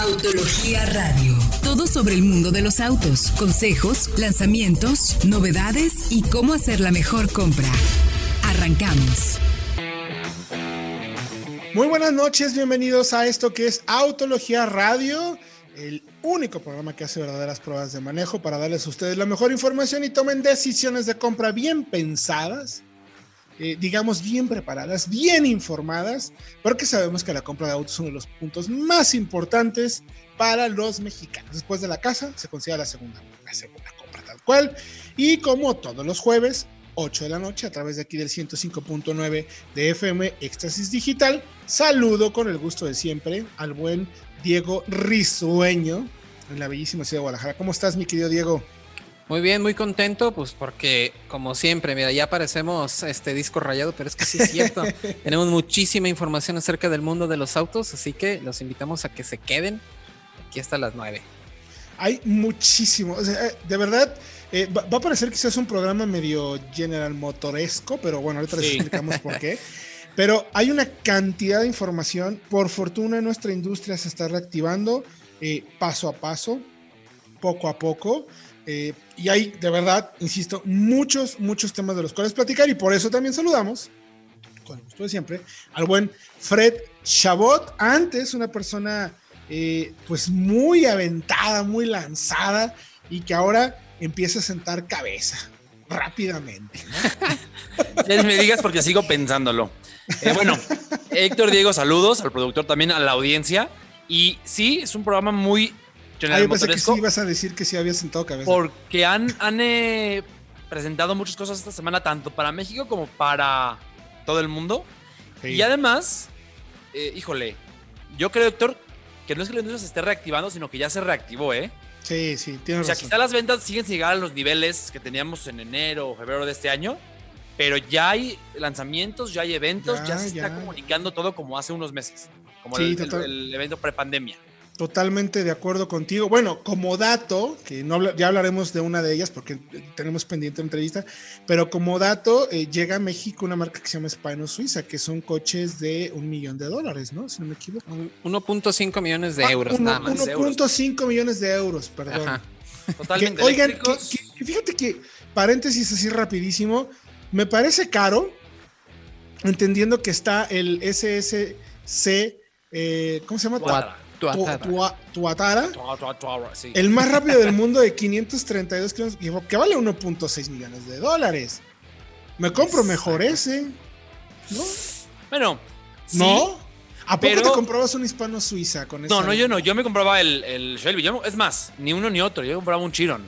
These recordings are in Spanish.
Autología Radio. Todo sobre el mundo de los autos, consejos, lanzamientos, novedades y cómo hacer la mejor compra. Arrancamos. Muy buenas noches, bienvenidos a esto que es Autología Radio, el único programa que hace verdaderas pruebas de manejo para darles a ustedes la mejor información y tomen decisiones de compra bien pensadas eh, digamos, bien preparadas, bien informadas, porque sabemos que la compra de autos es uno de los puntos más importantes para los mexicanos. Después de la casa se considera la segunda, la segunda compra tal cual. Y como todos los jueves, 8 de la noche, a través de aquí del 105.9 de FM Éxtasis Digital, saludo con el gusto de siempre al buen Diego Risueño en la bellísima ciudad de Guadalajara. ¿Cómo estás, mi querido Diego? Muy bien, muy contento, pues porque como siempre, mira, ya parecemos este disco rayado, pero es que sí es cierto. Tenemos muchísima información acerca del mundo de los autos, así que los invitamos a que se queden aquí hasta las 9. Hay muchísimo, de verdad, eh, va, a parecer que es un programa medio General Motoresco, pero bueno, ahorita les explicamos por qué. Pero hay una cantidad de información. Por fortuna, nuestra industria se está reactivando eh, paso a paso, poco a poco. Eh, y hay, de verdad, insisto, muchos, muchos temas de los cuales platicar y por eso también saludamos, con el gusto de siempre, al buen Fred Chabot, antes una persona eh, pues muy aventada, muy lanzada y que ahora empieza a sentar cabeza rápidamente. ¿no? me digas porque sigo pensándolo. Eh, bueno, Héctor Diego, saludos al productor también, a la audiencia. Y sí, es un programa muy General ah, pensé que sí ibas a decir que sí había sentado cabeza. Porque han, han eh, presentado muchas cosas esta semana, tanto para México como para todo el mundo. Y además, eh, híjole, yo creo, doctor, que no es que la industria se esté reactivando, sino que ya se reactivó, ¿eh? Sí, sí, tiene razón. O sea, quizá las ventas siguen sin llegar a los niveles que teníamos en enero o febrero de este año, pero ya hay lanzamientos, ya hay eventos, ya, se está comunicando todo como hace unos meses, como el, el, el evento prepandemia. Totalmente de acuerdo contigo. Bueno, como dato, que no ya hablaremos de una de ellas porque tenemos pendiente entrevista, pero como dato, eh, llega a México una marca que se llama Spino Suiza, que son coches de un millón de dólares, ¿no? Si no me equivoco. 1.5 millones de ah, euros, nada más. 1.5 millones de euros, perdón. Totalmente. oigan, fíjate que, paréntesis así rapidísimo, me parece caro, entendiendo que está el SSC, eh, ¿cómo se llama? Tuatara. El más rápido del mundo de 532 kilómetros, que vale 1.6 millones de dólares. Me compro mejor ese. ¿No? Bueno. ¿No? ¿A poco te comprabas un hispano suiza con No, no, yo no. Yo me compraba el, el Shelby. es más, ni uno ni otro. Yo compraba un Chiron.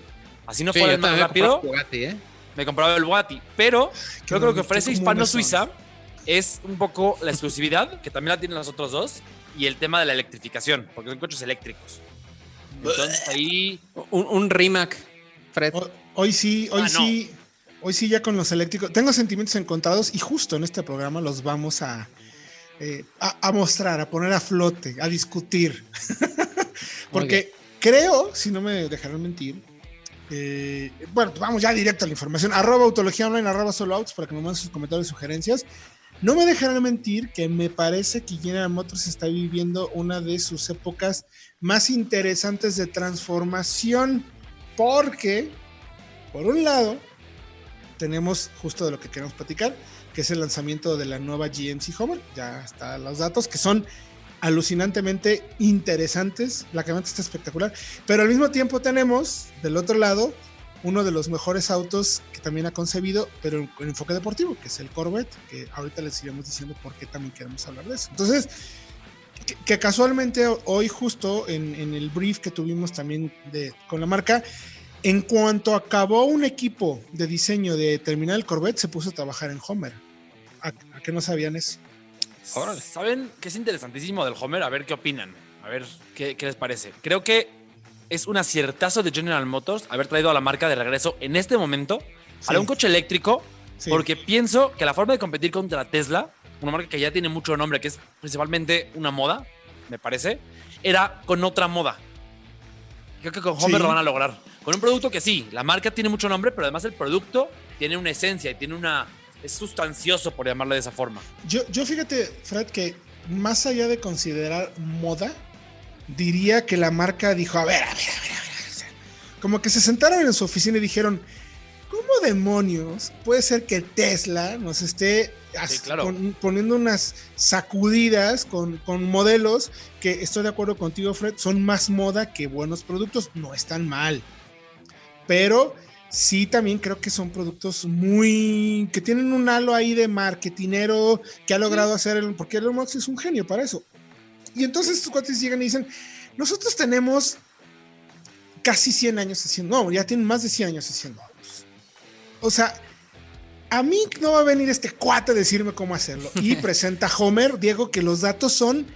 Así no fue más rápido. ¿eh? Me compraba el Bugatti. Pero yo creo que ofrece hispano suiza es un poco la exclusividad, que también la tienen los otros dos y el tema de la electrificación, porque son coches eléctricos. Entonces ahí. Un, un Rimac, Fred. Hoy, sí, hoy ah, sí. Hoy sí, ya con los eléctricos. Tengo sentimientos encontrados y justo en este programa los vamos a, eh, a, mostrar, a poner a flote, a discutir. porque creo, si no me dejarán mentir, eh, bueno, vamos ya directo a la información. Arroba autología online, arroba solo outs para que me manden sus comentarios y sugerencias. No me dejarán mentir que me parece que General Motors está viviendo una de sus épocas más interesantes de transformación, porque, por un lado, tenemos justo de lo que queremos platicar, que es el lanzamiento de la nueva GMC Homer. Ya están los datos, que son alucinantemente interesantes. La camioneta está espectacular. Pero al mismo tiempo tenemos, del otro lado, uno de los mejores autos que también ha concebido, pero con enfoque deportivo, que es el Corvette, que ahorita les iremos diciendo por qué también queremos hablar de eso. Entonces, que, casualmente hoy justo en, el brief que tuvimos también de, con la marca, en cuanto acabó un equipo de diseño de terminar el Corvette, se puso a trabajar en Homer. ¿A, qué no sabían eso? ¿Saben qué es interesantísimo del Homer? A ver qué opinan. A ver qué, qué les parece. Creo que es un aciertazo de General Motors haber traído a la marca de regreso en este momento a un coche eléctrico, porque pienso que la forma de competir contra Tesla, una marca que ya tiene mucho nombre, que es principalmente una moda, me parece, era con otra moda. Creo que con Homer lo van a lograr. Con un producto que sí, la marca tiene mucho nombre, pero además el producto tiene una esencia y tiene una. es sustancioso, por llamarlo de esa forma. Yo, yo fíjate, Fred, que más allá de considerar moda, diría que la marca dijo, a ver, a ver, a ver, a ver. Como que se sentaron en su oficina y dijeron, ¿cómo demonios puede ser que Tesla nos esté poniendo unas sacudidas con, con, modelos que estoy de acuerdo contigo, Fred, son más moda que buenos productos? No están mal. Pero sí también creo que son productos muy que tienen un halo ahí de marketinero que ha logrado hacer el, porque Elon Musk es un genio para eso. Y entonces estos cuates llegan y dicen, nosotros tenemos casi 100 años haciendo, no, ya tienen más de 100 años haciendo autos. O sea, a mí no va a venir este cuate a decirme cómo hacerlo. Y presenta Homer, Diego, que los datos son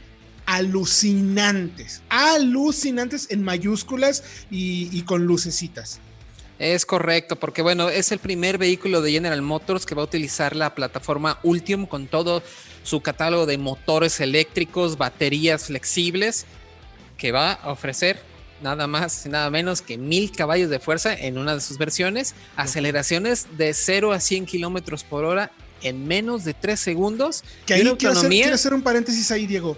alucinantes, alucinantes en mayúsculas y, y con lucecitas. Es correcto, porque bueno, es el primer vehículo de General Motors que va a utilizar la plataforma Ultium con todo su catálogo de motores eléctricos, baterías flexibles, que va a ofrecer nada más y nada menos que mil caballos de fuerza en una de sus versiones, aceleraciones de 0 a 100 kilómetros por hora en menos de 3 segundos. Que ahí quiero, hacer, quiero hacer un paréntesis ahí, Diego.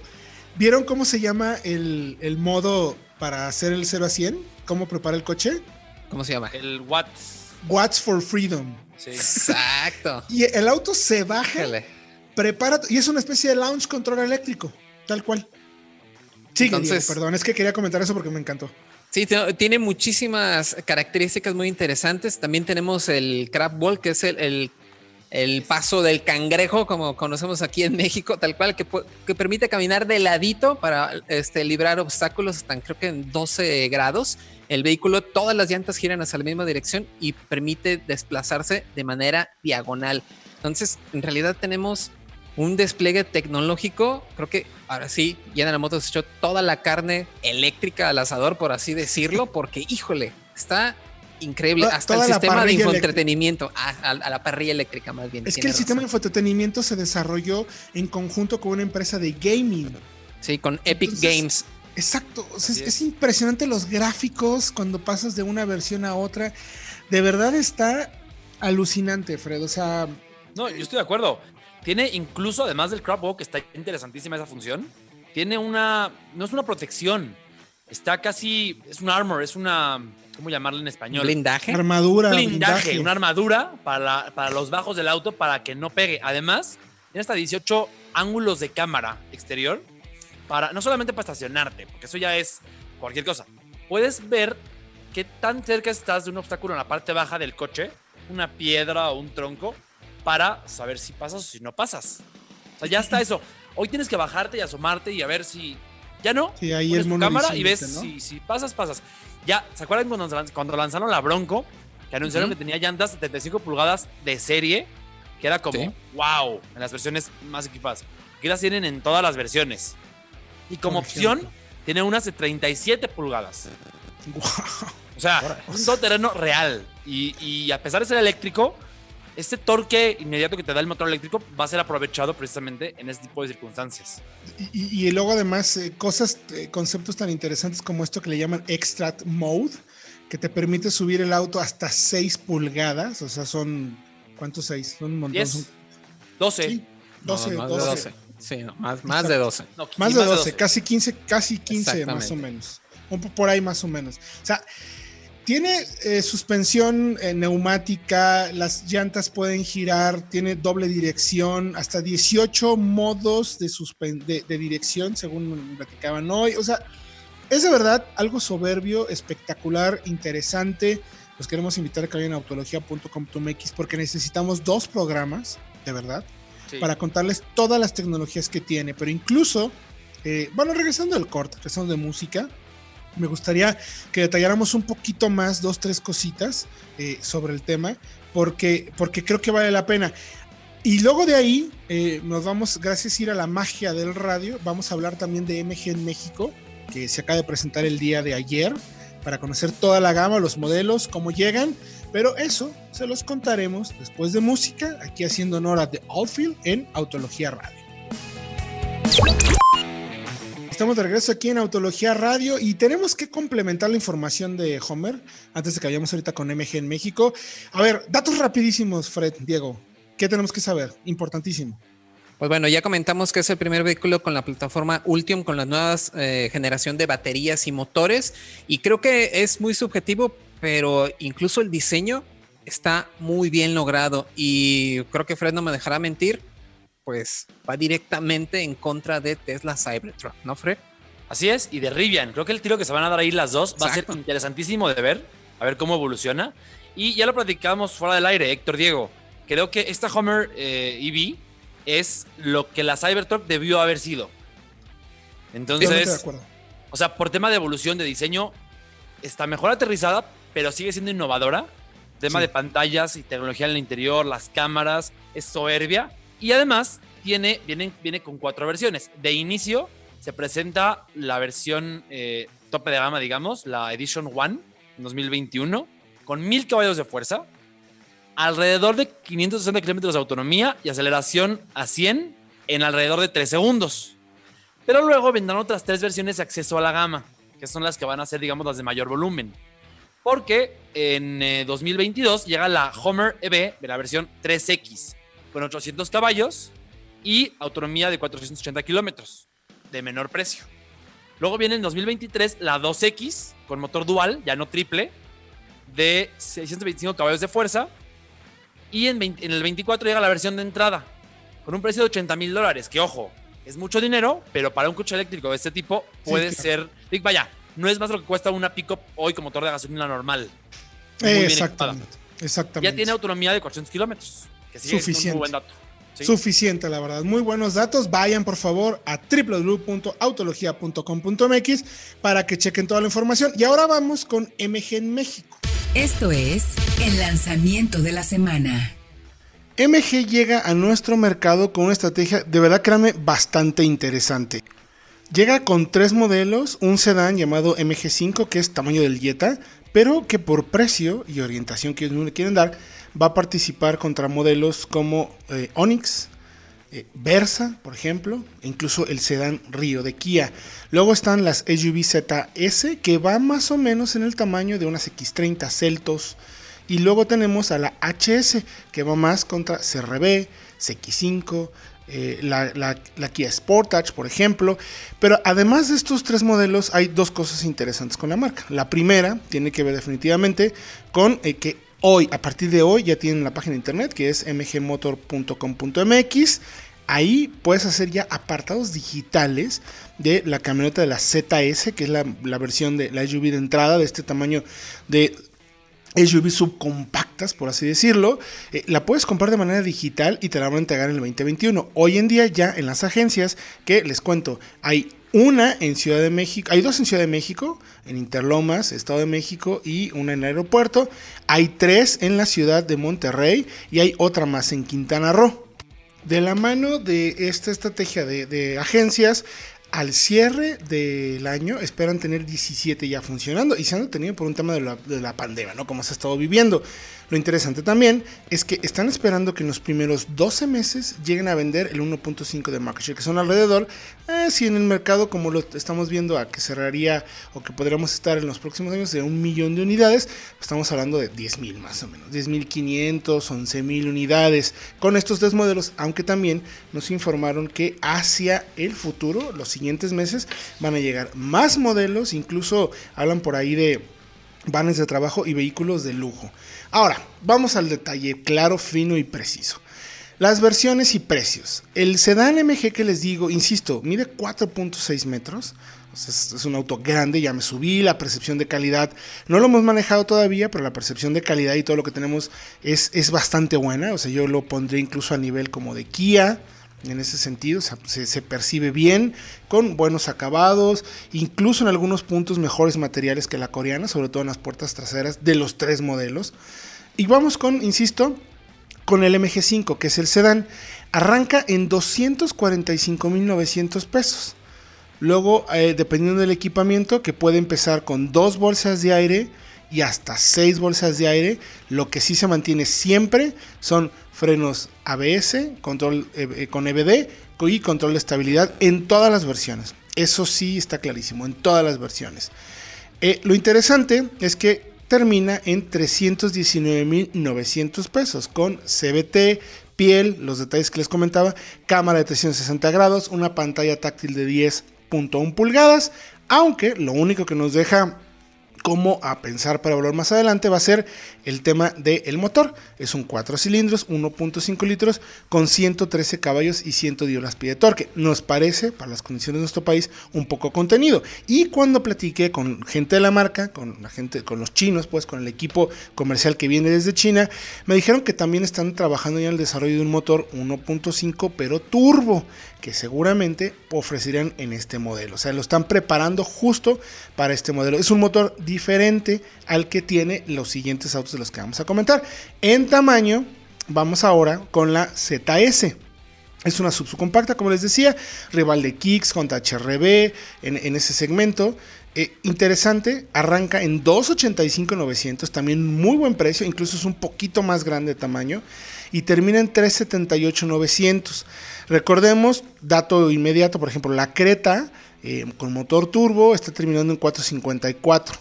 ¿Vieron cómo se llama el, el modo para hacer el 0 a 100? ¿Cómo prepara el coche? ¿Cómo se llama? El Watts. Watts for Freedom. Sí. Exacto. y el auto se baja, prepara, y es una especie de launch control eléctrico, tal cual. Sí, Entonces, perdón, es que quería comentar eso porque me encantó. Sí, tiene muchísimas características muy interesantes. También tenemos el crab wall, que es el, el, paso del cangrejo, como conocemos aquí en México, tal cual, que, que permite caminar de ladito para este, librar obstáculos hasta creo que en 12 grados. El vehículo, todas las llantas giran hacia la misma dirección y permite desplazarse de manera diagonal. Entonces, en realidad tenemos un despliegue tecnológico, creo que ahora sí, General Motors echó toda la carne eléctrica al asador, por así decirlo, porque híjole, está increíble. Hasta el sistema de infoentretenimiento, a, la parrilla eléctrica más bien. Es que el sistema de infoentretenimiento se desarrolló en conjunto con una empresa de gaming. Sí, con Epic Games. Exacto, es, impresionante los gráficos cuando pasas de una versión a otra. De verdad está alucinante, Fred. O sea, no, yo estoy de acuerdo. Tiene incluso, además del crab walk, está interesantísima esa función. Tiene una, no es una protección, está casi, es un armor, es una, ¿cómo llamarlo en español? Blindaje. Armadura. Blindaje, una armadura para, para los bajos del auto para que no pegue. Además, tiene hasta 18 ángulos de cámara exterior para, no solamente para estacionarte, porque eso ya es cualquier cosa. Puedes ver qué tan cerca estás de un obstáculo en la parte baja del coche, una piedra o un tronco, para saber si pasas o si no pasas. O sea, ya está eso. Hoy tienes que bajarte y asomarte y a ver si. Ya no. Sí, ahí es tu cámara y ves si, si, pasas, pasas. Ya, ¿se acuerdan cuando, lanzaron la Bronco? Que anunciaron que tenía llantas 75 pulgadas de serie, que era como, wow, en las versiones más equipadas. Aquí las tienen en todas las versiones. Y como opción, tiene unas de 37 pulgadas. Wow. O sea, un todoterreno real. Y, y a pesar de ser eléctrico, este torque inmediato que te da el motor eléctrico va a ser aprovechado precisamente en este tipo de circunstancias. Y, luego además eh, cosas, eh, conceptos tan interesantes como esto que le llaman extract mode, que te permite subir el auto hasta 6 pulgadas, o sea, son, ¿cuántos 6? Son un montón. 10, 12. 12, 12. Sí, más, más de 12. más, de 12, casi 15, casi 15 más o menos. Por ahí más o menos. O sea, tiene eh, suspensión eh, neumática, las llantas pueden girar, tiene doble dirección, hasta 18 modos de, de, dirección, según platicaban hoy. O sea, es de verdad algo soberbio, espectacular, interesante. Los queremos invitar a que vayan a autología.com.mx porque necesitamos dos programas, de verdad, para contarles todas las tecnologías que tiene. Pero incluso, eh, bueno, regresando al corte, regresando de música, me gustaría que detalláramos un poquito más, dos, tres cositas eh, sobre el tema, porque, porque creo que vale la pena. Y luego de ahí eh, nos vamos, gracias a ir a la magia del radio, vamos a hablar también de MG en México, que se acaba de presentar el día de ayer, para conocer toda la gama, los modelos, cómo llegan, pero eso se los contaremos después de música, aquí haciendo honor a The Outfield en Autología Radio. Estamos de regreso aquí en Autología Radio y tenemos que complementar la información de Homer antes de que vayamos ahorita con MG en México. A ver, datos rapidísimos, Fred, Diego. ¿Qué tenemos que saber? Importantísimo. Pues bueno, ya comentamos que es el primer vehículo con la plataforma Ultium, con la nueva eh, generación de baterías y motores. Y creo que es muy subjetivo, pero incluso el diseño está muy bien logrado. Y creo que Fred no me dejará mentir, pues va directamente en contra de Tesla Cybertruck, ¿no, Fred? Así es, y de Rivian. Creo que el tiro que se van a dar ahí las dos va a ser interesantísimo de ver, a ver cómo evoluciona. Y ya lo platicamos fuera del aire, Héctor Diego. Creo que esta Homer eh, EV es lo que la Cybertruck debió haber sido. Entonces, o sea, por tema de evolución de diseño, está mejor aterrizada, pero sigue siendo innovadora. Tema de pantallas y tecnología en el interior, las cámaras, es soberbia. Y además, tiene, viene, viene con cuatro versiones. De inicio, se presenta la versión eh, tope de gama, digamos, la Edition One 2021, con mil caballos de fuerza, alrededor de 560 kilómetros de autonomía y aceleración a 100 en alrededor de 3 segundos. Pero luego vendrán otras tres versiones de acceso a la gama, que son las que van a ser, digamos, las de mayor volumen. Porque en 2022 eh, llega la Homer EV de la versión 3X, con 800 caballos y autonomía de 480 kilómetros, de menor precio. Luego viene en 2023 la 2X, con motor dual, ya no triple, de 625 caballos de fuerza. Y en, en el 24 llega la versión de entrada, con un precio de 80 mil dólares, que ojo, es mucho dinero, pero para un coche eléctrico de este tipo puede ser. Vaya, no es más lo que cuesta una pickup hoy con motor de gasolina normal. exactamente, exactamente. Ya tiene autonomía de 400 kilómetros, que Suficiente. un muy buen dato. Suficiente, la verdad. Muy buenos datos. Vayan por favor a www.autologia.com.mx para que chequen toda la información. Y ahora vamos con MG en México. Esto es el lanzamiento de la semana. MG llega a nuestro mercado con una estrategia, de verdad créanme, bastante interesante. Llega con tres modelos, un sedán llamado MG5 que es tamaño del Jetta, pero que por precio y orientación que ellos le quieren dar, va a participar contra modelos como eh, Onix, eh, Versa, por ejemplo, e incluso el sedán Río de Kia. Luego están las SUV ZS, que va más o menos en el tamaño de unas X30 Celtos. Y luego tenemos a la HS, que va más contra CRB, CX5, eh, la, la, Kia Sportage, por ejemplo. Pero además de estos tres modelos, hay dos cosas interesantes con la marca. La primera tiene que ver definitivamente con que hoy, a partir de hoy, ya tienen la página de internet que es mgmotor.com.mx. Ahí puedes hacer ya apartados digitales de la camioneta de la ZS, que es la, versión de la SUV de entrada de este tamaño de SUV subcompactas, por así decirlo, eh, la puedes comprar de manera digital y te la van a entregar en el 2021. Hoy en día ya en las agencias, que les cuento, hay una en Ciudad de México, hay dos en Ciudad de México, en Interlomas, Estado de México y una en el aeropuerto. Hay tres en la ciudad de Monterrey y hay otra más en Quintana Roo. De la mano de esta estrategia de, agencias, al cierre del año esperan tener 17 ya funcionando y se han detenido por un tema de la, de la pandemia, ¿no? Como se ha estado viviendo. Lo interesante también es que están esperando que en los primeros 12 meses lleguen a vender el 1.5 de market share, que son alrededor, eh, si en el mercado como lo estamos viendo a que cerraría o que podríamos estar en los próximos años de un millón de unidades, estamos hablando de 10 mil más o menos, 10.500, 11 mil unidades con estos tres modelos, aunque también nos informaron que hacia el futuro, los siguientes meses, van a llegar más modelos, incluso hablan por ahí de vanes de trabajo y vehículos de lujo. Ahora, vamos al detalle claro, fino y preciso. Las versiones y precios. El sedán MG que les digo, insisto, mide 4.6 metros. es, un auto grande, ya me subí, la percepción de calidad no lo hemos manejado todavía, pero la percepción de calidad y todo lo que tenemos es, es bastante buena. O sea, yo lo pondré incluso a nivel como de Kia, en ese sentido, se, percibe bien, con buenos acabados, incluso en algunos puntos mejores materiales que la coreana, sobre todo en las puertas traseras de los tres modelos. Y vamos con, insisto, con el MG5, que es el sedán. Arranca en 245.900 pesos. Luego, eh, dependiendo del equipamiento, que puede empezar con dos bolsas de aire y hasta seis bolsas de aire. Lo que sí se mantiene siempre son frenos ABS, control eh, eh, con EBD y control de estabilidad en todas las versiones. Eso sí está clarísimo, en todas las versiones. lo interesante es que termina en 319.900 pesos con CBT, piel, los detalles que les comentaba, cámara de 360 grados, una pantalla táctil de 10.1 pulgadas, aunque lo único que nos deja como a pensar para hablar más adelante va a ser el tema del motor. Es un 4 cilindros, 1.5 litros, con 113 caballos y 110 pie de torque. Nos parece, para las condiciones de nuestro país, un poco contenido. Y cuando platiqué con gente de la marca, con la gente, con los chinos, pues con el equipo comercial que viene desde China, me dijeron que también están trabajando ya en el desarrollo de un motor 1.5 pero turbo que seguramente ofrecerán en este modelo. O sea, lo están preparando justo para este modelo. Es un motor diferente al que tiene los siguientes autos de los que vamos a comentar. En tamaño, vamos ahora con la ZS. Es una subcompacta, como les decía, rival de Kicks contra HRB en, ese segmento. Eh, interesante, arranca en 285-900, también muy buen precio, incluso es un poquito más grande de tamaño, y termina en 378-900. Recordemos, dato inmediato, por ejemplo, la Creta eh, con motor turbo está terminando en 454,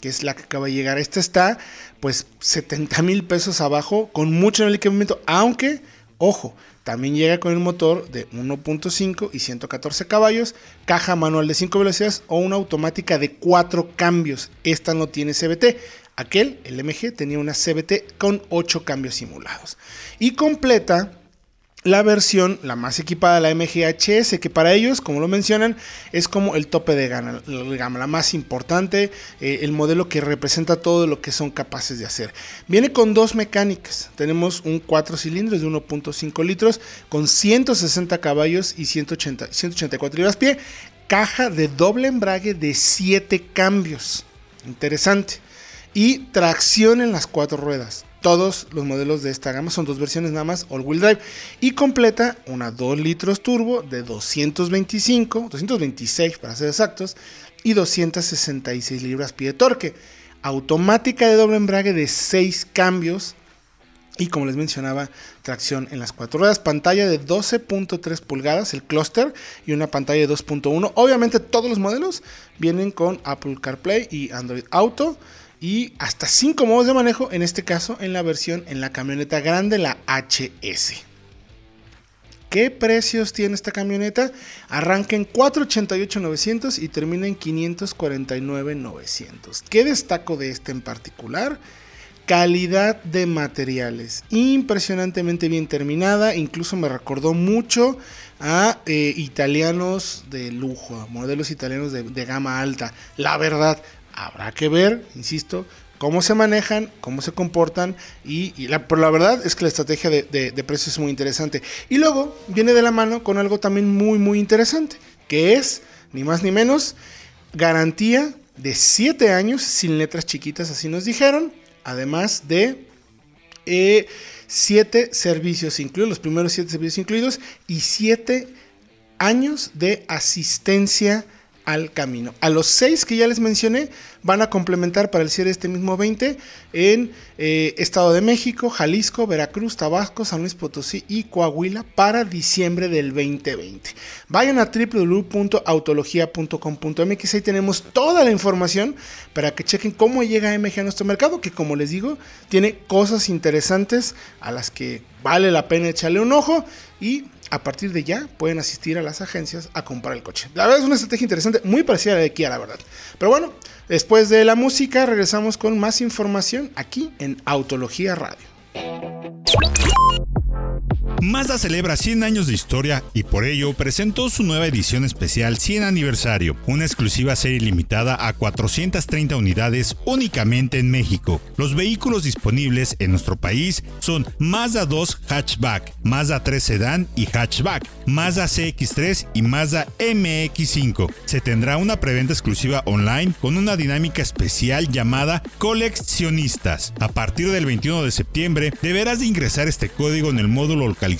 que es la que acaba de llegar. Esta está pues 70 mil pesos abajo con mucho el equipamiento, aunque, ojo, también llega con el motor de 1.5 y 114 caballos, caja manual de 5 velocidades o una automática de 4 cambios. Esta no tiene CBT. Aquel, el MG, tenía una CBT con 8 cambios simulados. Y completa la versión, la más equipada, la MGHS, que para ellos, como lo mencionan, es como el tope de gama, la más importante, eh, el modelo que representa todo lo que son capaces de hacer. Viene con dos mecánicas. Tenemos un 4 cilindros de 1.5 litros con 160 caballos y 180, 184 libras pie. Caja de doble embrague de 7 cambios. Interesante. Y tracción en las cuatro ruedas todos los modelos de esta gama son dos versiones nada más, all-wheel drive, y completa una 2 litros turbo de 225, 226 para ser exactos, y 266 libras pie de torque. Automática de doble embrague de 6 cambios. Y como les mencionaba, tracción en las cuatro ruedas, pantalla de 12.3 pulgadas, el clúster, y una pantalla de 2.1. Obviamente todos los modelos vienen con Apple CarPlay y Android Auto y hasta 5 modos de manejo, en este caso en la versión en la camioneta grande, la HS. ¿Qué precios tiene esta camioneta? Arranca en 488.900 y termina en 549.900. ¿Qué destaco de este en particular? Calidad de materiales, impresionantemente bien terminada, incluso me recordó mucho a eh, italianos de lujo, modelos italianos de, de gama alta. La verdad, Habrá que ver, insisto, cómo se manejan, cómo se comportan y, la, pero la verdad es que la estrategia de, de, precios es muy interesante. Y luego viene de la mano con algo también muy, muy interesante, que es, ni más ni menos, garantía de 7 años sin letras chiquitas, así nos dijeron, además de 7 eh, servicios incluidos, los primeros 7 servicios incluidos, y 7 años de asistencia al camino. A los seis que ya les mencioné van a complementar para el cierre este mismo 20 en eh, Estado de México, Jalisco, Veracruz, Tabasco, San Luis Potosí y Coahuila para diciembre del 2020. Vayan a www.autologia.com.mx, ahí tenemos toda la información para que chequen cómo llega MG a nuestro mercado, que como les digo, tiene cosas interesantes a las que vale la pena echarle un ojo y a partir de ya pueden asistir a las agencias a comprar el coche. La verdad es una estrategia interesante, muy parecida a la de Kia, la verdad. Pero bueno, después de la música regresamos con más información aquí en Autología Radio. Mazda celebra 100 años de historia y por ello presentó su nueva edición especial 100 aniversario, una exclusiva serie limitada a 430 unidades únicamente en México. Los vehículos disponibles en nuestro país son Mazda 2 Hatchback, Mazda 3 Sedan y Hatchback, Mazda CX3 y Mazda MX5. Se tendrá una preventa exclusiva online con una dinámica especial llamada Coleccionistas. A partir del 21 de septiembre deberás de ingresar este código en el módulo local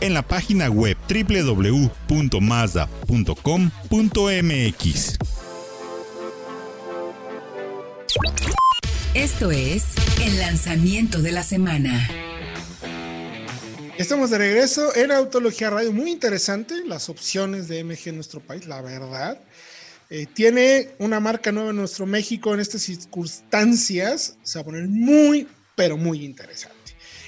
en la página web www.mazda.com.mx. Esto es el lanzamiento de la semana. Estamos de regreso en Autología Radio. Muy interesante las opciones de MG en nuestro país, la verdad. Eh, tiene una marca nueva en nuestro México en estas circunstancias. Se va a poner muy, pero muy interesante.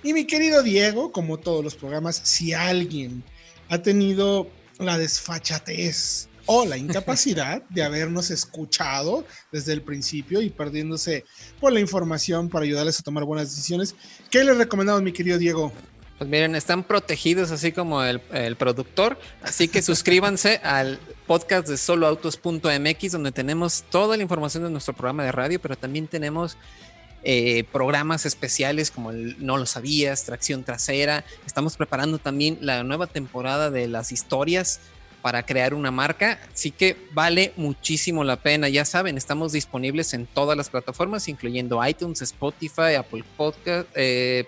Y mi querido Diego, como todos los programas, si alguien ha tenido la desfachatez o la incapacidad de habernos escuchado desde el principio y perdiéndose por la información para ayudarles a tomar buenas decisiones, ¿qué les recomendamos, mi querido Diego? Pues miren, están protegidos así como el, productor, así que suscríbanse al podcast de soloautos.mx donde tenemos toda la información de nuestro programa de radio, pero también tenemos eh, programas especiales como el No lo sabías, Tracción Trasera. Estamos preparando también la nueva temporada de las historias para crear una marca, así que vale muchísimo la pena. Ya saben, estamos disponibles en todas las plataformas, incluyendo iTunes, Spotify, Apple Podcast. Eh,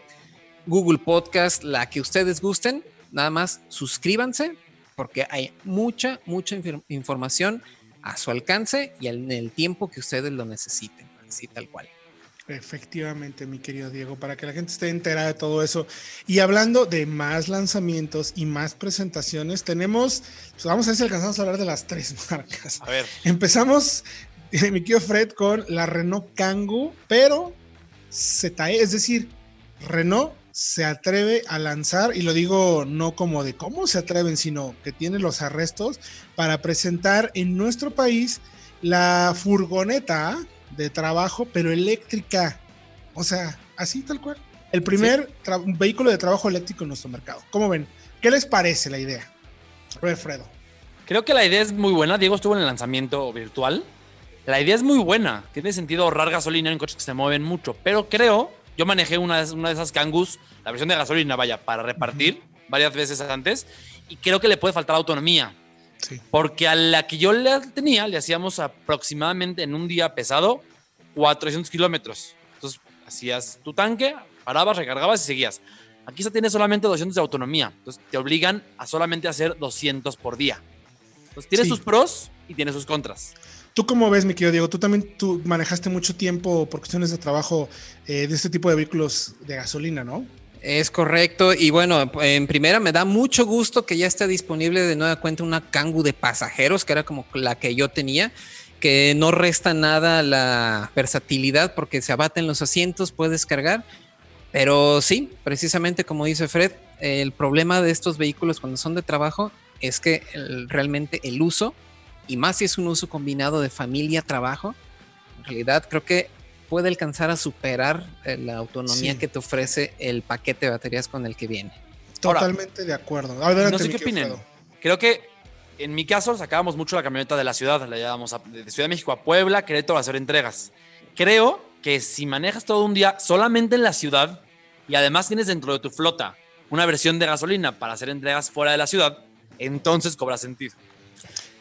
Google Podcast, la que ustedes gusten. Nada más suscríbanse porque hay mucha, mucha información a su alcance y en el tiempo que ustedes lo necesiten, así tal cual. Efectivamente, mi querido Diego, para que la gente esté enterada de todo eso. Y hablando de más lanzamientos y más presentaciones, tenemos, pues vamos a ver si alcanzamos a hablar de las tres marcas. A ver. Empezamos, mi querido Fred, con la Renault Kangoo, pero ZE, es decir, Renault se atreve a lanzar, y lo digo no como de cómo se atreven, sino que tiene los arrestos para presentar en nuestro país la furgoneta de trabajo, pero eléctrica. O sea, así tal cual. El primer vehículo de trabajo eléctrico en nuestro mercado. ¿Cómo ven? ¿Qué les parece la idea? Alfredo. Creo que la idea es muy buena. Diego estuvo en el lanzamiento virtual. La idea es muy buena. Tiene sentido ahorrar gasolina en coches que se mueven mucho, pero creo yo manejé una, una de esas Kangus, la versión de gasolina, vaya, para repartir varias veces antes, y creo que le puede faltar autonomía. Porque a la que yo le tenía, le hacíamos aproximadamente en un día pesado 400 kilómetros. Entonces, hacías tu tanque, parabas, recargabas y seguías. Aquí se tiene solamente 200 de autonomía. Entonces, te obligan a solamente hacer 200 por día. Entonces, tiene sus pros y tiene sus contras. ¿Tú cómo ves, mi querido Diego? Tú también tú manejaste mucho tiempo por cuestiones de trabajo eh, de este tipo de vehículos de gasolina, ¿no? Es correcto. Y bueno, en primera me da mucho gusto que ya esté disponible de nueva cuenta una Kangoo de pasajeros, que era como la que yo tenía, que no resta nada la versatilidad porque se abaten los asientos, puedes cargar. Pero sí, precisamente como dice Fred, el problema de estos vehículos cuando son de trabajo es que realmente el uso y más si es un uso combinado de familia-trabajo, en realidad creo que puede alcanzar a superar eh, la autonomía que te ofrece el paquete de baterías con el que viene. Totalmente de acuerdo. no sé qué opinan. Creo que en mi caso sacábamos mucho la camioneta de la ciudad, la llevábamos de Ciudad de México a Puebla, Querétaro a hacer entregas. Creo que si manejas todo un día solamente en la ciudad y además tienes dentro de tu flota una versión de gasolina para hacer entregas fuera de la ciudad, entonces cobra sentido.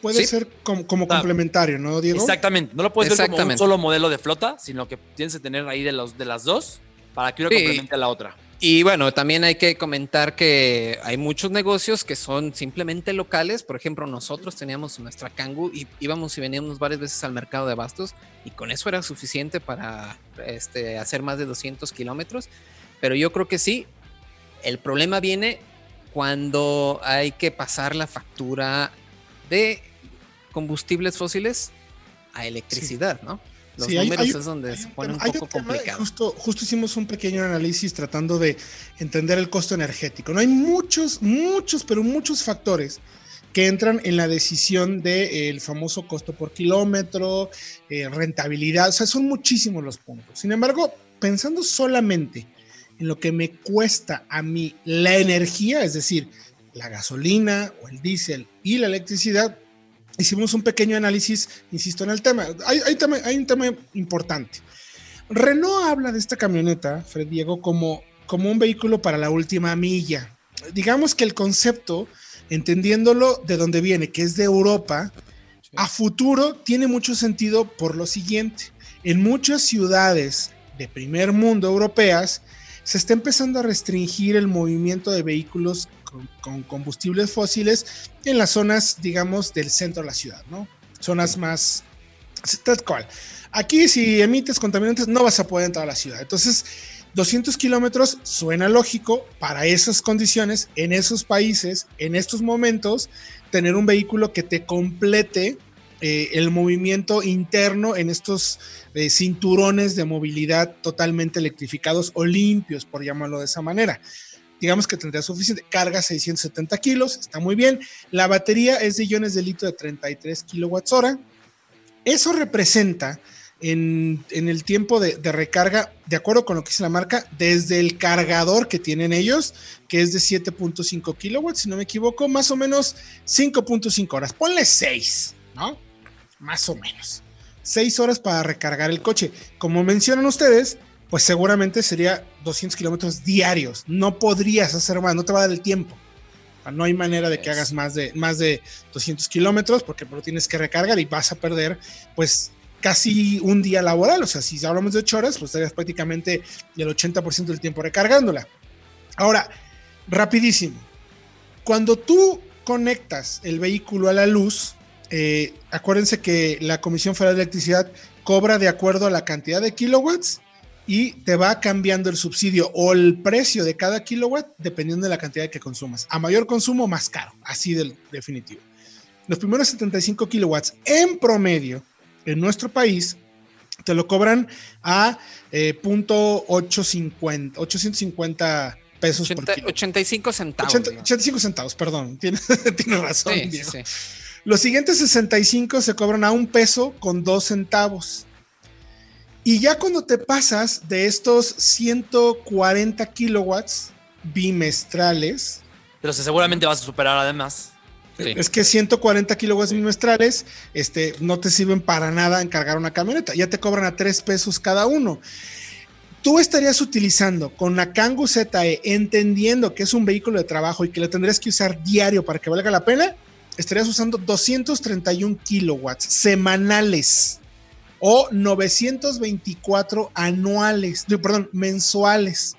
Puede ser como, complementario, ¿no, Diego? Exactamente. No lo puedes ver como un solo modelo de flota, sino que tienes que tener ahí de, los, de las dos para que una complemente a la otra. Y bueno, también hay que comentar que hay muchos negocios que son simplemente locales. Por ejemplo, nosotros teníamos nuestra Kangu y íbamos y veníamos varias veces al mercado de abastos y con eso era suficiente para este, hacer más de 200 kilómetros. Pero yo creo que sí, el problema viene cuando hay que pasar la factura de combustibles fósiles a electricidad, ¿no? Los números es donde se pone un poco complicado. Justo, justo hicimos un pequeño análisis tratando de entender el costo energético. No hay muchos, muchos, pero muchos factores que entran en la decisión del eh, famoso costo por kilómetro, eh, rentabilidad, o sea, son muchísimos los puntos. Sin embargo, pensando solamente en lo que me cuesta a mí la energía, es decir, la gasolina o el diésel y la electricidad, hicimos un pequeño análisis, insisto en el tema. Hay, hay, un tema importante. Renault habla de esta camioneta, Fred Diego, como, como un vehículo para la última milla. Digamos que el concepto, entendiéndolo de dónde viene, que es de Europa, a futuro tiene mucho sentido por lo siguiente. En muchas ciudades de primer mundo europeas se está empezando a restringir el movimiento de vehículos con, combustibles fósiles en las zonas, digamos, del centro de la ciudad, ¿no? Zonas más, tal cual. Aquí si emites contaminantes no vas a poder entrar a la ciudad. Entonces, 200 kilómetros suena lógico para esas condiciones, en esos países, en estos momentos, tener un vehículo que te complete eh, el movimiento interno en estos eh, cinturones de movilidad totalmente electrificados o limpios, por llamarlo de esa manera. Digamos que tendría suficiente. Carga 670 kilos, está muy bien. La batería es de iones de litio de 33 kilowatts hora. Eso representa en, el tiempo de, recarga, de acuerdo con lo que dice la marca, desde el cargador que tienen ellos, que es de 7.5 kilowatts, si no me equivoco, más o menos 5.5 horas. Ponle 6, ¿no? Más o menos. 6 horas para recargar el coche. Como mencionan ustedes, pues seguramente sería 200 kilómetros diarios. No podrías hacer más, no te va a dar el tiempo. No hay manera de que hagas más de, más de 200 kilómetros porque lo tienes que recargar y vas a perder, pues, casi un día laboral. O sea, si hablamos de 8 horas, pues estarías prácticamente el 80% del tiempo recargándola. Ahora, rapidísimo. Cuando tú conectas el vehículo a la luz, eh, acuérdense que la Comisión Federal de Electricidad cobra de acuerdo a la cantidad de kilowatts y te va cambiando el subsidio o el precio de cada kilowatt dependiendo de la cantidad que consumas. A mayor consumo, más caro, así del definitivo. Los primeros 75 kilowatts en promedio en nuestro país te lo cobran a eh, punto 850, pesos por kilo. 85 centavos. 85 centavos, perdón. Tienes, razón. Los siguientes 65 se cobran a un peso con dos centavos. Y ya cuando te pasas de estos 140 kilowatts bimestrales. Pero seguramente vas a superar además. Es que 140 kilowatts bimestrales este, no te sirven para nada en cargar una camioneta. Ya te cobran a 3 pesos cada uno. Tú estarías utilizando con la Kangoo ZE, entendiendo que es un vehículo de trabajo y que lo tendrías que usar diario para que valga la pena, estarías usando 231 kilowatts semanales o 924 anuales, perdón, mensuales.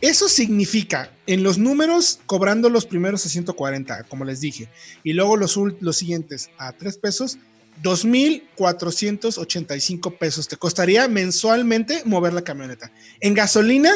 Eso significa, en los números, cobrando los primeros a 140, como les dije, y luego los, los siguientes a 3 pesos, 2.485 pesos te costaría mensualmente mover la camioneta. En gasolina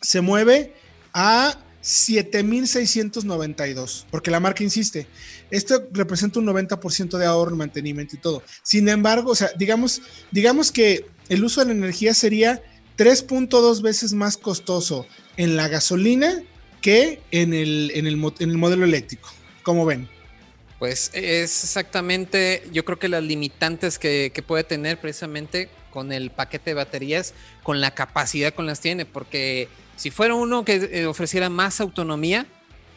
se mueve a 7.692, porque la marca insiste, esto representa un 90% de ahorro en mantenimiento y todo. Sin embargo, o sea, digamos, digamos que el uso de la energía sería 3.2 veces más costoso en la gasolina que en el, en el, modelo eléctrico. ¿Cómo ven? Pues es exactamente, yo creo que las limitantes que, que, puede tener precisamente con el paquete de baterías, con la capacidad con las tiene, porque si fuera uno que eh, ofreciera más autonomía,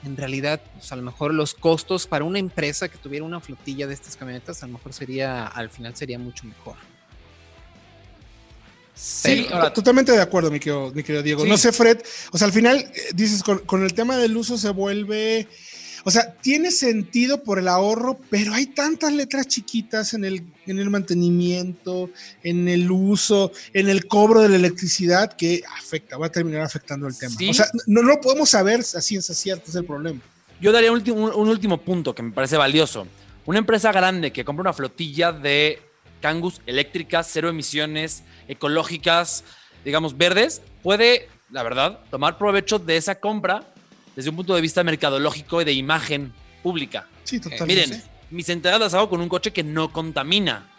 en realidad, pues a lo mejor los costos para una empresa que tuviera una flotilla de estas camionetas, a lo mejor sería, al final sería mucho mejor. Sí, totalmente de acuerdo, mi querido, Diego. No sé, Fred, o sea, al final, eh, dices, con, el tema del uso se vuelve, o sea, tiene sentido por el ahorro, pero hay tantas letras chiquitas en el, en el mantenimiento, en el uso, en el cobro de la electricidad que afecta, va a terminar afectando el tema. O sea, no, lo podemos saber a ciencia cierta, es el problema. Yo daría un último, un último punto que me parece valioso. Una empresa grande que compra una flotilla de Kangus eléctricas, cero emisiones, ecológicas, digamos, verdes, puede, la verdad, tomar provecho de esa compra desde un punto de vista mercadológico y de imagen pública. Sí, totalmente. miren, mis entradas las hago con un coche que no contamina.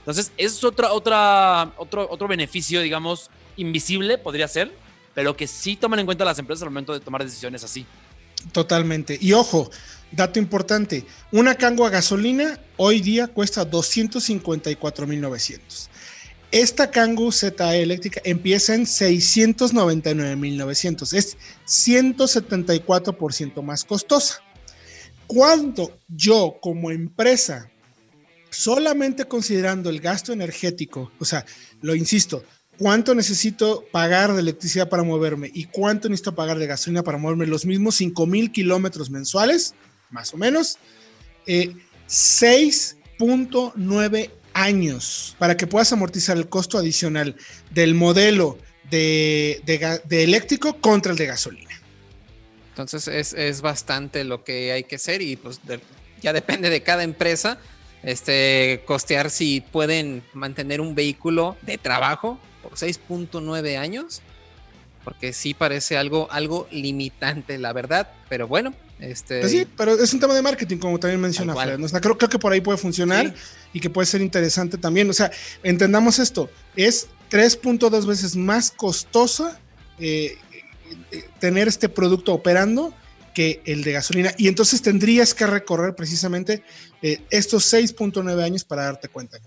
Entonces, es otra, otra, otro, otro beneficio, digamos, invisible, podría ser, pero que sí toman en cuenta las empresas al momento de tomar decisiones así. Totalmente. Y ojo, dato importante, una Kango a gasolina hoy día cuesta 254.900. Esta Kangoo ZE eléctrica empieza en 699.900. Es 174% más costosa. Cuando yo como empresa, solamente considerando el gasto energético, o sea, lo insisto, cuánto necesito pagar de electricidad para moverme y cuánto necesito pagar de gasolina para moverme los mismos 5 mil kilómetros mensuales, más o menos, 6.9 eh, años para que puedas amortizar el costo adicional del modelo de, eléctrico contra el de gasolina. Entonces es, bastante lo que hay que hacer y pues ya depende de cada empresa este, costear si pueden mantener un vehículo de trabajo por 6.9 años, porque sí parece algo, algo limitante, la verdad, pero bueno, Este, pues sí, pero es un tema de marketing, como también menciona Fred. O sea, creo, creo, que por ahí puede funcionar y que puede ser interesante también. O sea, entendamos esto: es 3.2 veces más costosa eh, eh, tener este producto operando que el de gasolina. Y entonces tendrías que recorrer precisamente eh, estos 6.9 años para darte cuenta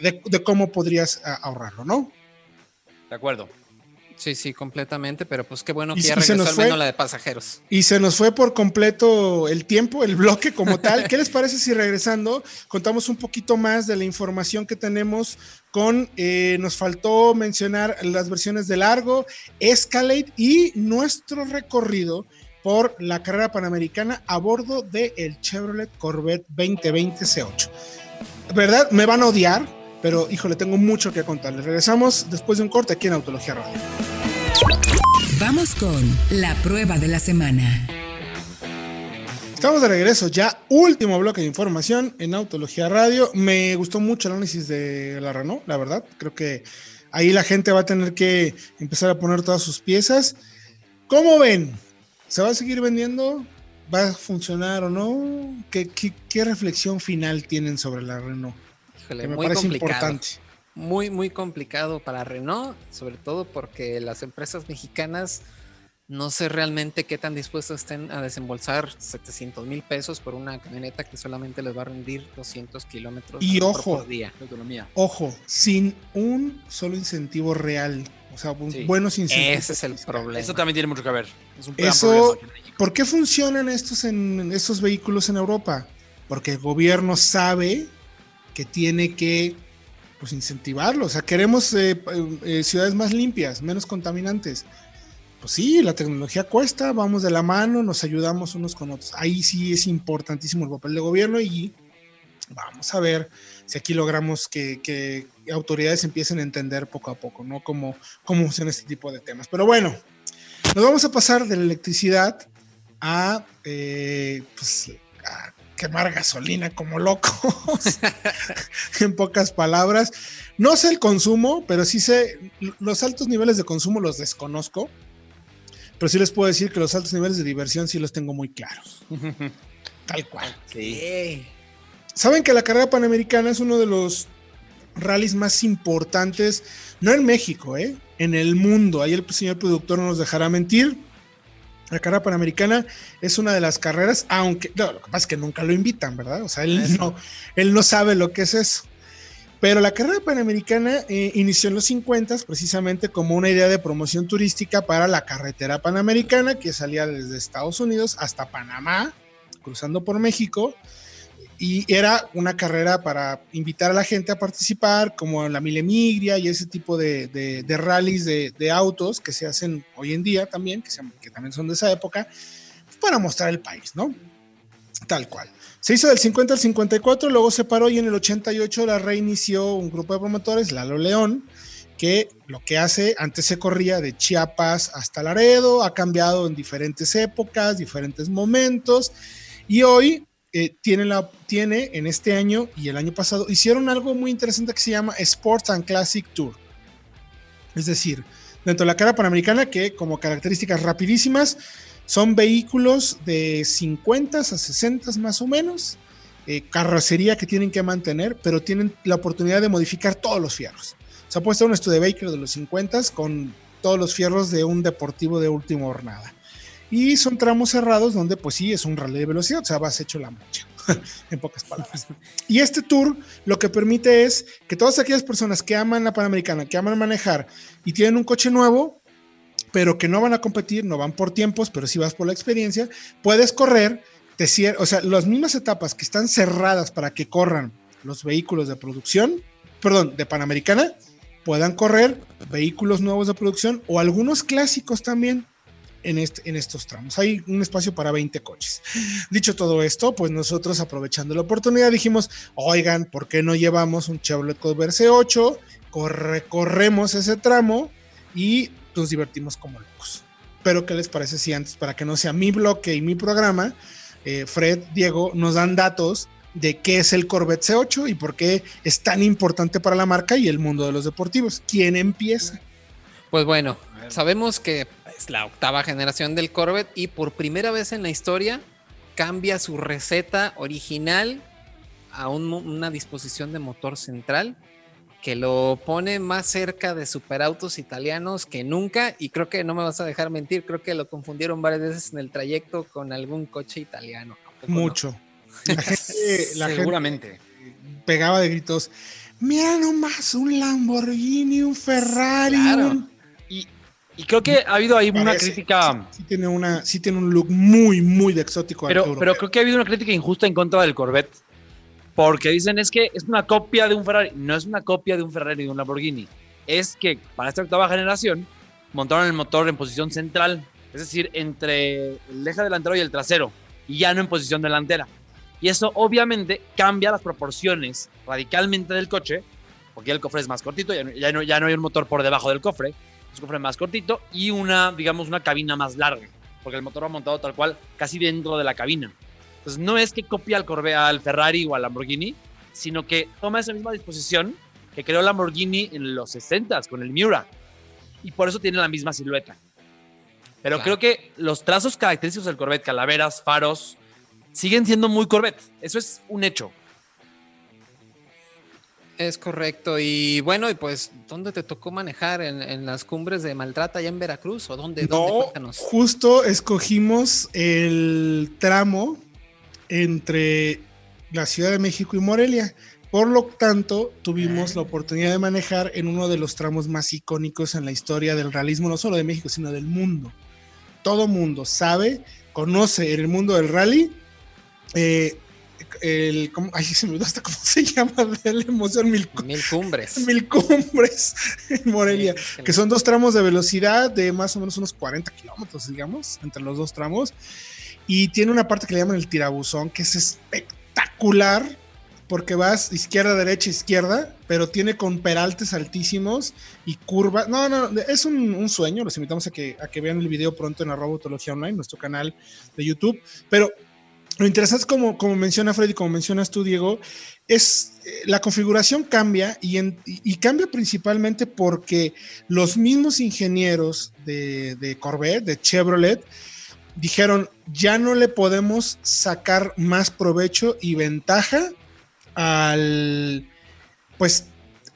de, de, cómo podrías ahorrarlo, ¿no? De acuerdo. Sí, sí, completamente, pero pues qué bueno que ya regresó al menos la de pasajeros. Y se nos fue por completo el tiempo, el bloque como tal. ¿Qué les parece si regresando contamos un poquito más de la información que tenemos con, eh, nos faltó mencionar las versiones de largo, Escalade y nuestro recorrido por la carrera panamericana a bordo del el Chevrolet Corvette 2020 C8. ¿Verdad? Me van a odiar, pero híjole, tengo mucho que contarles. Regresamos después de un corte aquí en Autología Radio. Vamos con la prueba de la semana. Estamos de regreso, ya último bloque de información en Autología Radio. Me gustó mucho el análisis de la Renault, la verdad. Creo que ahí la gente va a tener que empezar a poner todas sus piezas. ¿Cómo ven? ¿Se va a seguir vendiendo? ¿Va a funcionar o no? ¿Qué, reflexión final tienen sobre la Renault? Me muy parece importante. Muy, muy complicado para Renault, sobre todo porque las empresas mexicanas no sé realmente qué tan dispuestas estén a desembolsar 700 mil pesos por una camioneta que solamente les va a rendir 200 kilómetros y ojo, por día. Ojo, sin un solo incentivo real o sea, buenos incentivos. Ese es el problema. Eso también tiene mucho que ver. Eso, ¿Por qué funcionan estos, en, estos vehículos en Europa? Porque el gobierno sabe que tiene que pues, incentivarlo. O sea, queremos eh, eh, ciudades más limpias, menos contaminantes. Pues sí, la tecnología cuesta, vamos de la mano, nos ayudamos unos con otros. Ahí sí es importantísimo el papel de gobierno y vamos a ver si aquí logramos que, autoridades empiecen a entender poco a poco, ¿no? Cómo, cómo funciona este tipo de temas. Pero bueno, nos vamos a pasar de la electricidad a, eh, pues, quemar gasolina como locos, en pocas palabras. No sé el consumo, pero sí sé, los altos niveles de consumo los desconozco, pero sí les puedo decir que los altos niveles de diversión sí los tengo muy claros. Tal cual. Sí. Saben que la carrera panamericana es uno de los rallies más importantes, no en México, ¿eh? en el mundo. Ahí el señor productor no nos dejará mentir. La carrera panamericana es una de las carreras, aunque lo que pasa es que nunca lo invitan, ¿verdad? O sea, él no, él no sabe lo que es eso. Pero la carrera panamericana eh, inició en los 50 precisamente como una idea de promoción turística para la carretera panamericana que salía desde Estados Unidos hasta Panamá, cruzando por México y era una carrera para invitar a la gente a participar, como la Milemigria y ese tipo de, de, rallies de, autos que se hacen hoy en día también, que, que también son de esa época, para mostrar el país, ¿no? Tal cual. Se hizo del 50 al 54, luego se paró y en el 88 la reinició un grupo de promotores, Lalo León, que lo que hace, antes se corría de Chiapas hasta Laredo, ha cambiado en diferentes épocas, diferentes momentos, y hoy eh, tiene, la, tiene en este año y el año pasado, hicieron algo muy interesante que se llama Sports and Classic Tour. Es decir, dentro de la cara panamericana, que como características rapidísimas, son vehículos de 50 a 60 más o menos, eh, carrocería que tienen que mantener, pero tienen la oportunidad de modificar todos los fierros. O sea, puede ser un Studebaker de los 50 con todos los fierros de un deportivo de última jornada. Y son tramos cerrados donde pues sí es un rally de velocidad, o sea, vas hecho la mocha, en pocas palabras. Y este tour lo que permite es que todas aquellas personas que aman la Panamericana, que aman manejar y tienen un coche nuevo, pero que no van a competir, no van por tiempos, pero sí vas por la experiencia, puedes correr, te o sea, las mismas etapas que están cerradas para que corran los vehículos de producción, perdón, de Panamericana, puedan correr vehículos nuevos de producción o algunos clásicos también en, estos tramos. Hay un espacio para 20 coches. Dicho todo esto, pues nosotros aprovechando la oportunidad dijimos, oigan, ¿por qué no llevamos un Chevrolet Cobalt C8? Corre, ese tramo y nos divertimos como locos. Pero ¿qué les parece si antes, para que no sea mi bloque y mi programa, eh, Fred, Diego, nos dan datos de qué es el Corvette C8 y por qué es tan importante para la marca y el mundo de los deportivos. ¿Quién empieza? Pues bueno, sabemos que es la octava generación del Corvette y por primera vez en la historia cambia su receta original a una disposición de motor central que lo pone más cerca de superautos italianos que nunca y creo que no me vas a dejar mentir, creo que lo confundieron varias veces en el trayecto con algún coche italiano. Mucho. La gente, Seguramente. pegaba de gritos, mira nomás un Lamborghini, un Ferrari, Y, creo que ha habido ahí una crítica. Sí, tiene una, sí tiene un look muy, muy de exótico. Pero, pero creo que ha habido una crítica injusta en contra del Corvette. Porque dicen es que es una copia de un Ferrari. No es una copia de un Ferrari y de un Lamborghini. Es que para esta octava generación montaron el motor en posición central, es decir, entre el eje delantero y el trasero, y ya no en posición delantera. Y eso obviamente cambia las proporciones radicalmente del coche, porque el cofre es más cortito, ya no, ya no, ya no hay un motor por debajo del cofre, es un cofre más cortito y una, digamos, una cabina más larga, porque el motor va montado tal cual casi dentro de la cabina. Entonces no es que copia al, Corvette, al Ferrari o al Lamborghini, sino que toma esa misma disposición que creó Lamborghini en los 60 con el Miura. Y por eso tiene la misma silueta. Pero creo que los trazos característicos del Corvette, calaveras, faros, siguen siendo muy Corvette. Eso es un hecho. Es correcto. Y bueno, y pues, ¿dónde te tocó manejar? ¿En, las cumbres de Maltrata allá en Veracruz? ¿O dónde? No, justo escogimos el tramo entre la Ciudad de México y Morelia. Por lo tanto, tuvimos la oportunidad de manejar en uno de los tramos más icónicos en la historia del realismo, no solo de México, sino del mundo. Todo mundo sabe, conoce en el mundo del rally. Eh, el, ¿cómo? Ay, se me olvidó cómo se llama de la emoción. Mil, mil cumbres. Mil cumbres en Morelia, que son dos tramos de velocidad de más o menos unos 40 kilómetros, digamos, entre los dos tramos. Y tiene una parte que le llaman el tirabuzón, que es espectacular, porque vas izquierda, derecha, izquierda, pero tiene con peraltes altísimos y curvas. No, no, es un, sueño. Los invitamos a que, a que vean el video pronto en arroba Online, nuestro canal de YouTube. Pero lo interesante es como, como menciona Freddy, como mencionas tú, Diego, es eh, la configuración cambia y, y, cambia principalmente porque los mismos ingenieros de, de Corvette, de Chevrolet, dijeron, ya no le podemos sacar más provecho y ventaja al, pues,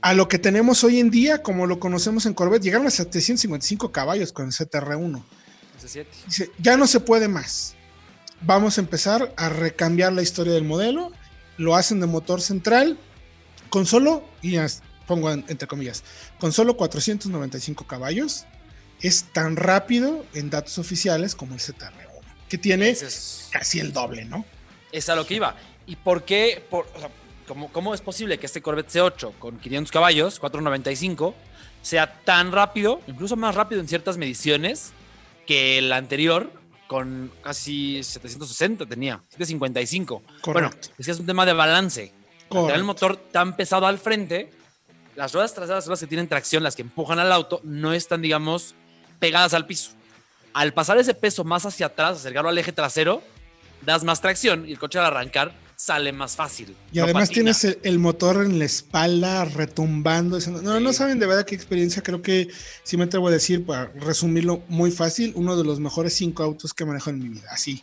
a lo que tenemos hoy en día, como lo conocemos en Corvette, llegaron a 755 caballos con el CTR1. Dice, ya no se puede más. Vamos a empezar a recambiar la historia del modelo. Lo hacen de motor central con solo, y pongo entre comillas, con solo 495 caballos es tan rápido en datos oficiales como el ZR1, que tiene casi el doble, ¿no? Es a lo que iba. ¿Y por qué? Por, ¿cómo, es posible que este Corvette C8 con 500 caballos, 495, sea tan rápido, incluso más rápido en ciertas mediciones, que el anterior con casi 760 tenía, 755? Correcto. Bueno, es que es un tema de balance. Tener el motor tan pesado al frente, las ruedas traseras son las que tienen tracción, las que empujan al auto, no están, digamos, pegadas al piso. Al pasar ese peso más hacia atrás, acercarlo al eje trasero, das más tracción y el coche al arrancar sale más fácil. Y además tienes el, motor en la espalda retumbando. No, no saben de verdad qué experiencia. Creo que, si me atrevo a decir, para resumirlo muy fácil, uno de los mejores cinco autos que he manejado en mi vida. Así.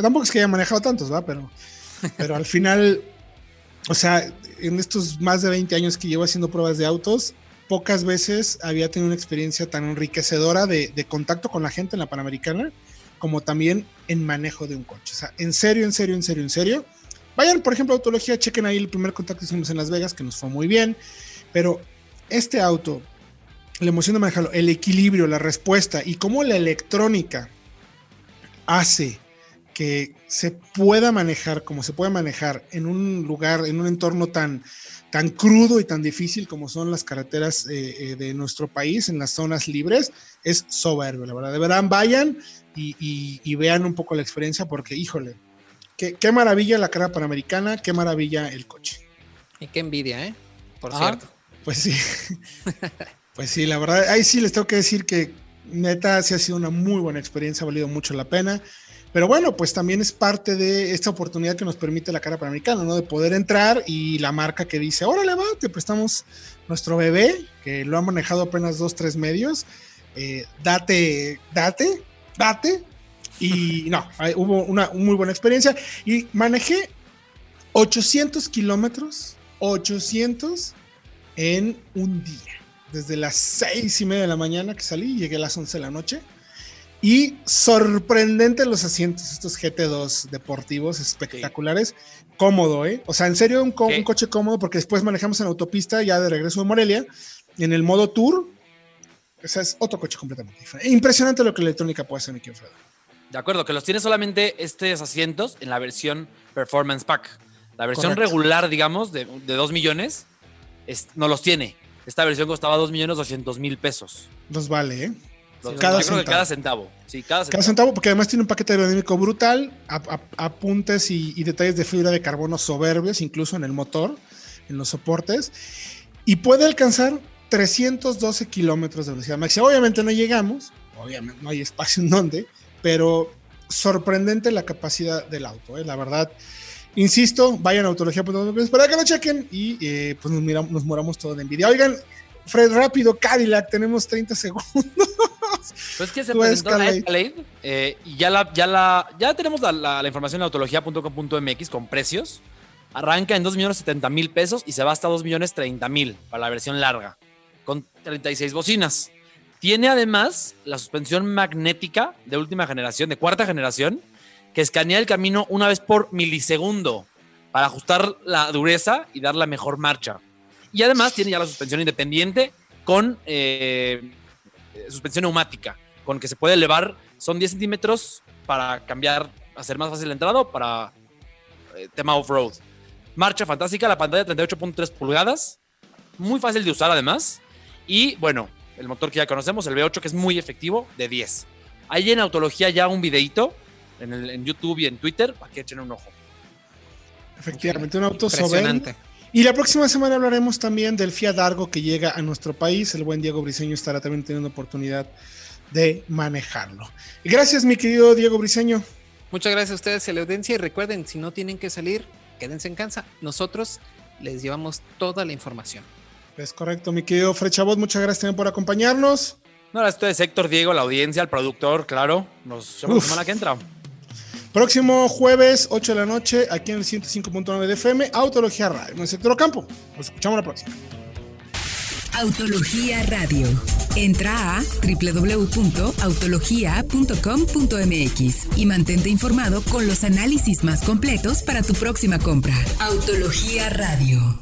tampoco es que haya manejado tantos, ¿va? Pero, pero al final, o sea, en estos más de 20 años que llevo haciendo pruebas de autos, pocas veces había tenido una experiencia tan enriquecedora de, contacto con la gente en la Panamericana, como también en manejo de un coche. O sea, en serio, en serio, en serio, en serio. Vayan, por ejemplo, a Autología, chequen ahí el primer contacto que hicimos en Las Vegas, que nos fue muy bien. Pero este auto, la emoción de manejarlo, el equilibrio, la respuesta y cómo la electrónica hace que se pueda manejar como se puede manejar en un lugar, en un entorno tan tan crudo y tan difícil como son las carreteras eh, eh, de nuestro país en las zonas libres, es soberbio, la verdad. De verdad, vayan y, vean un poco la experiencia porque, híjole, qué, qué, maravilla la carrera panamericana, qué maravilla el coche. Y qué envidia, ¿eh? Por cierto. Pues sí. pues sí, la verdad, ahí sí les tengo que decir que neta, sí ha sido una muy buena experiencia, ha valido mucho la pena. Pero bueno, pues también es parte de esta oportunidad que nos permite la cara panamericana, ¿no? De poder entrar y la marca que dice, órale, va, te prestamos nuestro bebé, que lo ha manejado apenas dos, tres medios, eh, date, date, date, Y no, hubo una muy buena experiencia. Y manejé 800 kilómetros, 800 en un día. Desde las seis y media de la mañana que salí, llegué a las 11 de la noche. Y sorprendente los asientos, estos GT2 deportivos espectaculares. Cómodo, ¿eh? O sea, en serio, un, un, coche cómodo porque después manejamos en autopista ya de regreso de Morelia, en el modo tour. O sea, es otro coche completamente diferente. Impresionante lo que la electrónica puede hacer, mi querido De acuerdo, que los tiene solamente estos asientos en la versión Performance Pack. La versión regular, digamos, de, de 2 millones, no los tiene. Esta versión costaba 2 millones 200 mil pesos. Los vale, ¿eh? cada, yo creo que cada centavo. Sí, cada centavo. Cada centavo, porque además tiene un paquete aerodinámico brutal, apuntes y, detalles de fibra de carbono soberbios, incluso en el motor, en los soportes. Y puede alcanzar 312 kilómetros de velocidad máxima. Obviamente no llegamos, obviamente no hay espacio en donde, pero sorprendente la capacidad del auto, ¿eh? la verdad. Insisto, vayan a autología.com para que lo chequen y eh, pues nos, miramos, nos moramos todo de envidia. Oigan, Fred, rápido, Cadillac, tenemos 30 segundos. Pues que se presentó la Escalade eh, y ya, la, ya, la, ya tenemos la, la, información en autología.com.mx con precios. Arranca en 2.070.000 pesos y se va hasta 2.030.000 para la versión larga, con 36 bocinas. Tiene además la suspensión magnética de última generación, de cuarta generación, que escanea el camino una vez por milisegundo para ajustar la dureza y dar la mejor marcha. Y además tiene ya la suspensión independiente con eh, suspensión neumática, con que se puede elevar, son 10 centímetros para cambiar, hacer más fácil la entrada para eh, tema off-road. Marcha fantástica, la pantalla 38.3 pulgadas, muy fácil de usar además. Y bueno, el motor que ya conocemos, el V8, que es muy efectivo, de 10. Hay en Autología ya un videito en, YouTube y en Twitter para que echen un ojo. Efectivamente, un auto soberanamente. Y la próxima semana hablaremos también del Fiat Argo que llega a nuestro país. El buen Diego Briseño estará también teniendo oportunidad de manejarlo. Gracias, mi querido Diego Briseño. Muchas gracias a ustedes y la audiencia. Y recuerden, si no tienen que salir, quédense en casa. Nosotros les llevamos toda la información. Es correcto, mi querido Fred Chabot. Muchas gracias también por acompañarnos. No, esto es Héctor Diego, la audiencia, el productor, claro. Nos vemos la semana que entra. Próximo jueves, 8 de la noche, aquí en el 105.9 de FM, Autología Radio, en el sector campo. Nos escuchamos la próxima. Autología Radio. Entra a www.autologia.com.mx y mantente informado con los análisis más completos para tu próxima compra. Autología Radio.